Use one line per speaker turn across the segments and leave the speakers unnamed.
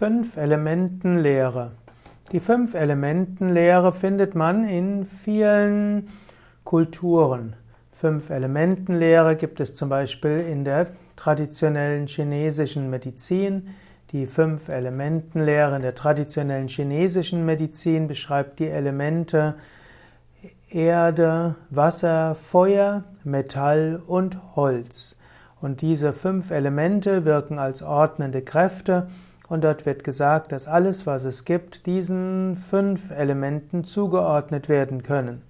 Fünf-Elementen-Lehre. Die Fünf-Elementen-Lehre findet man in vielen Kulturen. Fünf-Elementen-Lehre gibt es zum Beispiel in der traditionellen chinesischen Medizin. Die Fünf-Elementen-Lehre in der traditionellen chinesischen Medizin beschreibt die Elemente Erde, Wasser, Feuer, Metall und Holz. Und diese fünf Elemente wirken als ordnende Kräfte und dort wird gesagt, dass alles, was es gibt, diesen fünf Elementen zugeordnet werden können.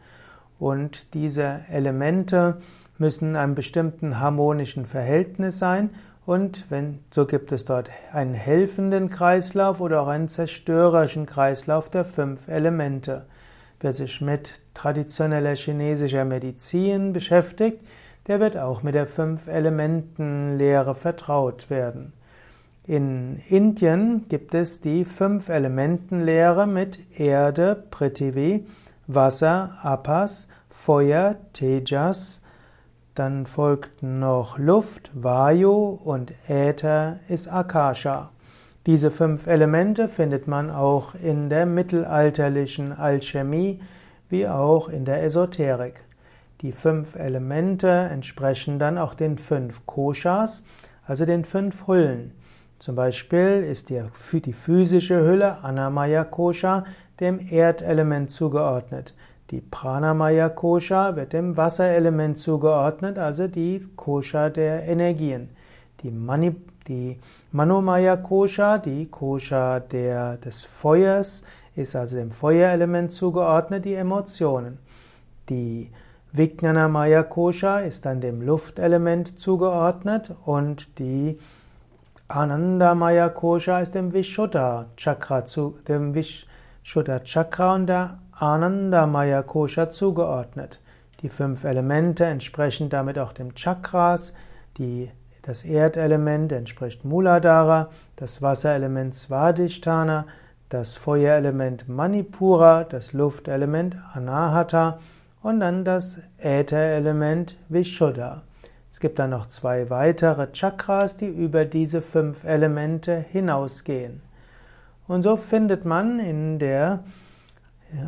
Und diese Elemente müssen in einem bestimmten harmonischen Verhältnis sein und wenn, so gibt es dort einen helfenden Kreislauf oder auch einen zerstörerischen Kreislauf der fünf Elemente. Wer sich mit traditioneller chinesischer Medizin beschäftigt, der wird auch mit der Fünf-Elementen-Lehre vertraut werden. In Indien gibt es die Fünf-Elementen-Lehre mit Erde, Prithvi, Wasser, Apas, Feuer, Tejas, dann folgt noch Luft, Vayu und Äther ist Akasha. Diese fünf Elemente findet man auch in der mittelalterlichen Alchemie wie auch in der Esoterik. Die fünf Elemente entsprechen dann auch den fünf Koshas, also den fünf Hüllen. Zum Beispiel ist die, die physische Hülle Anamaya Kosha dem Erdelement zugeordnet. Die Pranamaya Kosha wird dem Wasserelement zugeordnet, also die Kosha der Energien. Die, Mani, die Manomaya Kosha, die Kosha der, des Feuers, ist also dem Feuerelement zugeordnet, die Emotionen. Die Vijnanamaya Kosha ist dann dem Luftelement zugeordnet und die Anandamaya Kosha ist dem Vishuddha Chakra zu, dem Vishuddha Chakra und der Anandamaya Kosha zugeordnet. Die fünf Elemente entsprechen damit auch dem Chakras. Die, das Erdelement entspricht Muladhara, das Wasserelement Svadhisthana, das Feuerelement Manipura, das Luftelement Anahata und dann das Ätherelement Vishuddha. Es gibt dann noch zwei weitere Chakras, die über diese fünf Elemente hinausgehen. Und so findet man in der,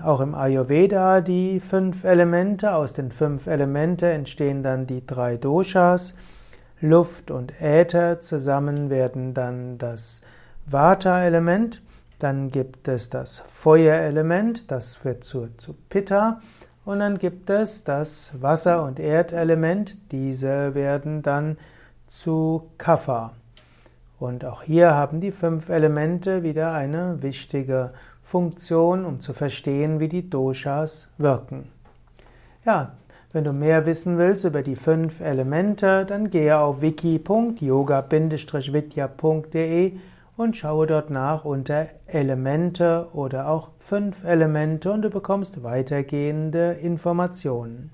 auch im Ayurveda die fünf Elemente. Aus den fünf Elemente entstehen dann die drei Doshas. Luft und Äther zusammen werden dann das Vata-Element. Dann gibt es das Feuerelement, das wird zu, zu Pitta. Und dann gibt es das Wasser- und Erdelement. Diese werden dann zu Kapha. Und auch hier haben die fünf Elemente wieder eine wichtige Funktion, um zu verstehen, wie die Doshas wirken. Ja, wenn du mehr wissen willst über die fünf Elemente, dann gehe auf wiki.yoga-vidya.de und schaue dort nach unter Elemente oder auch fünf Elemente und du bekommst weitergehende Informationen.